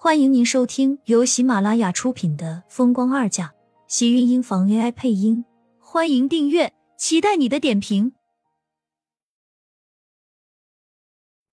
欢迎您收听由喜马拉雅出品的《风光二嫁》，喜运音房 AI 配音。欢迎订阅，期待你的点评。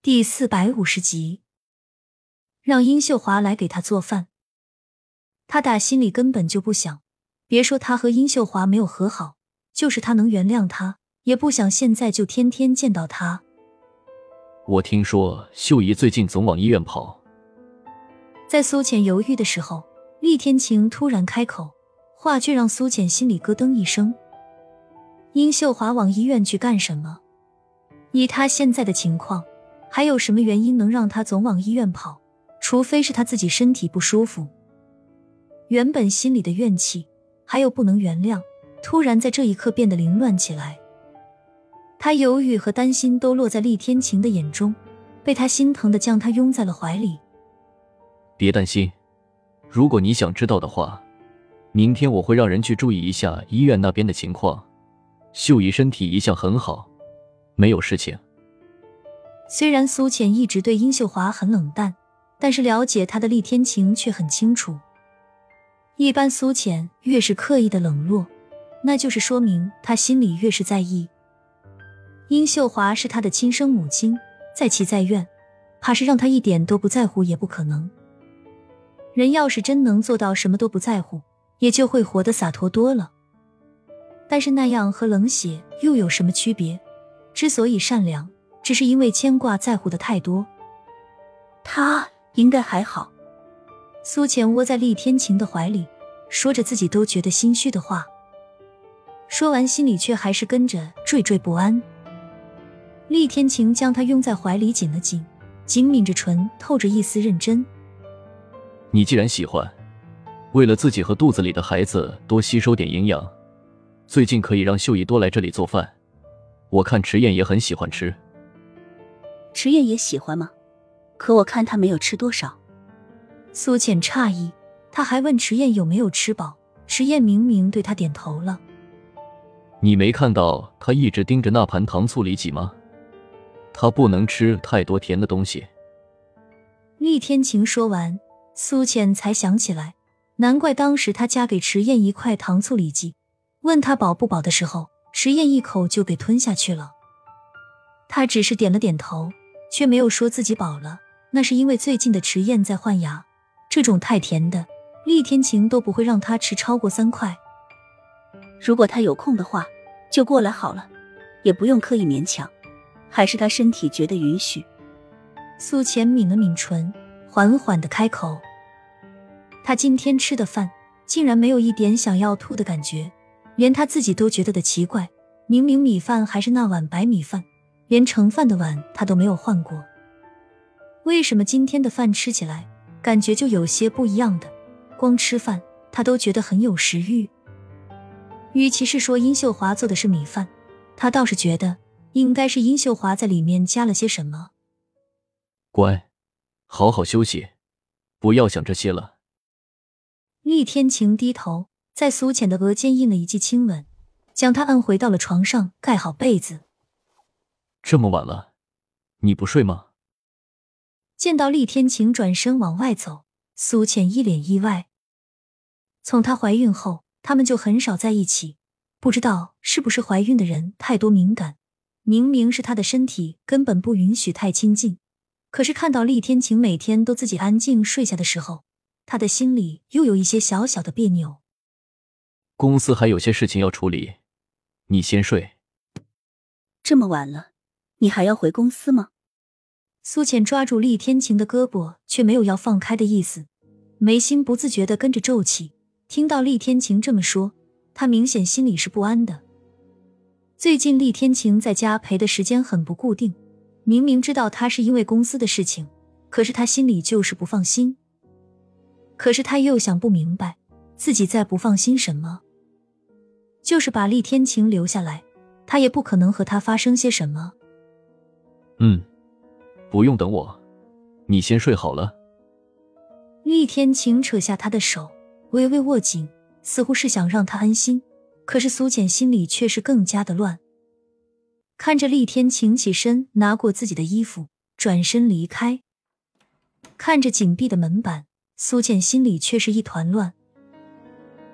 第四百五十集，让殷秀华来给他做饭。他打心里根本就不想，别说他和殷秀华没有和好，就是他能原谅他，也不想现在就天天见到他。我听说秀姨最近总往医院跑。在苏浅犹豫的时候，厉天晴突然开口，话却让苏浅心里咯噔一声。殷秀华往医院去干什么？以他现在的情况，还有什么原因能让他总往医院跑？除非是他自己身体不舒服。原本心里的怨气，还有不能原谅，突然在这一刻变得凌乱起来。他犹豫和担心都落在厉天晴的眼中，被他心疼的将他拥在了怀里。别担心，如果你想知道的话，明天我会让人去注意一下医院那边的情况。秀姨身体一向很好，没有事情。虽然苏浅一直对殷秀华很冷淡，但是了解她的厉天晴却很清楚。一般苏浅越是刻意的冷落，那就是说明他心里越是在意。殷秀华是他的亲生母亲，再其再怨，怕是让他一点都不在乎也不可能。人要是真能做到什么都不在乎，也就会活得洒脱多了。但是那样和冷血又有什么区别？之所以善良，只是因为牵挂在乎的太多。他应该还好。苏浅窝在厉天晴的怀里，说着自己都觉得心虚的话，说完心里却还是跟着惴惴不安。厉天晴将他拥在怀里紧了紧，紧抿着唇，透着一丝认真。你既然喜欢，为了自己和肚子里的孩子多吸收点营养，最近可以让秀姨多来这里做饭。我看迟燕也很喜欢吃。迟燕也喜欢吗？可我看她没有吃多少。苏浅诧异，他还问迟燕有没有吃饱，迟燕明明对他点头了。你没看到他一直盯着那盘糖醋里脊吗？他不能吃太多甜的东西。厉天晴说完。苏浅才想起来，难怪当时他夹给迟燕一块糖醋里脊，问他饱不饱的时候，迟燕一口就给吞下去了。他只是点了点头，却没有说自己饱了。那是因为最近的迟燕在换牙，这种太甜的，厉天晴都不会让他吃超过三块。如果他有空的话，就过来好了，也不用刻意勉强，还是他身体觉得允许。苏浅抿了抿唇，缓缓的开口。他今天吃的饭竟然没有一点想要吐的感觉，连他自己都觉得的奇怪。明明米饭还是那碗白米饭，连盛饭的碗他都没有换过，为什么今天的饭吃起来感觉就有些不一样的？光吃饭他都觉得很有食欲。与其是说殷秀华做的是米饭，他倒是觉得应该是殷秀华在里面加了些什么。乖，好好休息，不要想这些了。厉天晴低头，在苏浅的额间印了一记亲吻，将她按回到了床上，盖好被子。这么晚了，你不睡吗？见到厉天晴转身往外走，苏浅一脸意外。从她怀孕后，他们就很少在一起，不知道是不是怀孕的人太多敏感。明明是她的身体根本不允许太亲近，可是看到厉天晴每天都自己安静睡下的时候。他的心里又有一些小小的别扭。公司还有些事情要处理，你先睡。这么晚了，你还要回公司吗？苏浅抓住厉天晴的胳膊，却没有要放开的意思，眉心不自觉的跟着皱起。听到厉天晴这么说，他明显心里是不安的。最近厉天晴在家陪的时间很不固定，明明知道他是因为公司的事情，可是他心里就是不放心。可是他又想不明白，自己再不放心什么。就是把厉天晴留下来，他也不可能和他发生些什么。嗯，不用等我，你先睡好了。厉天晴扯下他的手，微微握紧，似乎是想让他安心。可是苏浅心里却是更加的乱。看着厉天晴起身，拿过自己的衣服，转身离开，看着紧闭的门板。苏倩心里却是一团乱。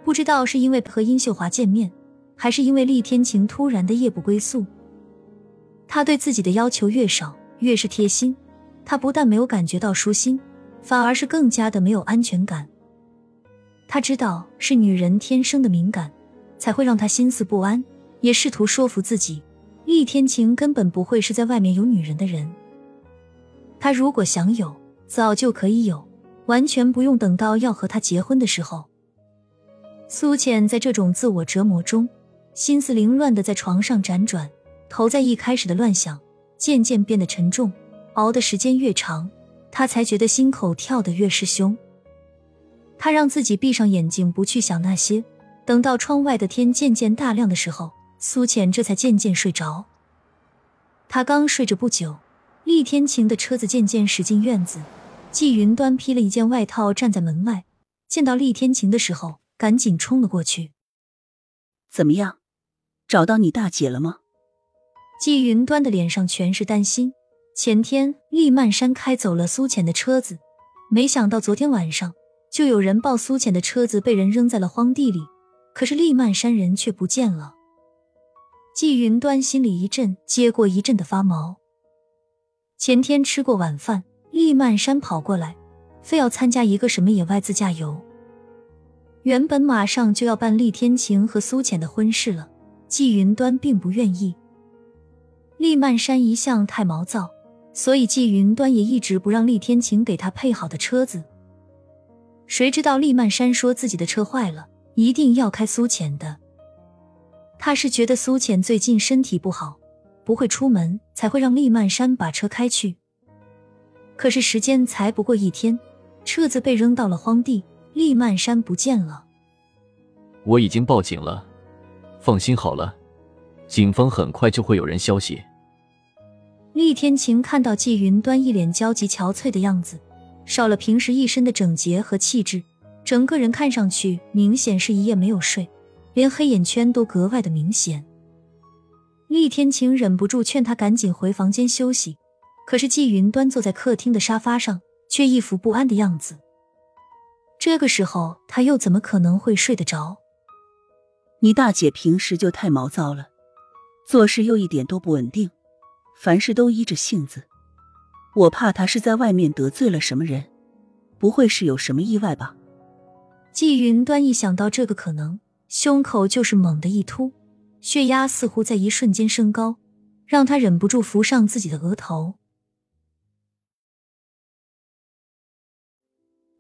不知道是因为和殷秀华见面，还是因为厉天晴突然的夜不归宿，他对自己的要求越少，越是贴心。他不但没有感觉到舒心，反而是更加的没有安全感。他知道是女人天生的敏感，才会让他心思不安，也试图说服自己，厉天晴根本不会是在外面有女人的人。他如果想有，早就可以有，完全不用等到要和他结婚的时候。苏浅在这种自我折磨中，心思凌乱的在床上辗转，头在一开始的乱想，渐渐变得沉重。熬的时间越长，他才觉得心口跳得越是凶。他让自己闭上眼睛，不去想那些。等到窗外的天渐渐大亮的时候，苏浅这才渐渐睡着。他刚睡着不久，厉天晴的车子渐渐驶进院子，季云端披了一件外套站在门外，见到厉天晴的时候。赶紧冲了过去。怎么样，找到你大姐了吗？季云端的脸上全是担心。前天厉曼山开走了苏浅的车子，没想到昨天晚上就有人报苏浅的车子被人扔在了荒地里，可是厉曼山人却不见了。季云端心里一阵接过一阵的发毛。前天吃过晚饭，厉曼山跑过来，非要参加一个什么野外自驾游。原本马上就要办厉天晴和苏浅的婚事了，季云端并不愿意。厉曼山一向太毛躁，所以季云端也一直不让厉天晴给他配好的车子。谁知道厉曼山说自己的车坏了，一定要开苏浅的。他是觉得苏浅最近身体不好，不会出门，才会让厉曼山把车开去。可是时间才不过一天，车子被扔到了荒地。厉曼山不见了，我已经报警了，放心好了，警方很快就会有人消息。厉天晴看到季云端一脸焦急憔悴的样子，少了平时一身的整洁和气质，整个人看上去明显是一夜没有睡，连黑眼圈都格外的明显。厉天晴忍不住劝他赶紧回房间休息，可是季云端坐在客厅的沙发上，却一副不安的样子。这个时候，他又怎么可能会睡得着？你大姐平时就太毛躁了，做事又一点都不稳定，凡事都依着性子。我怕她是在外面得罪了什么人，不会是有什么意外吧？季云端一想到这个可能，胸口就是猛地一突，血压似乎在一瞬间升高，让他忍不住扶上自己的额头。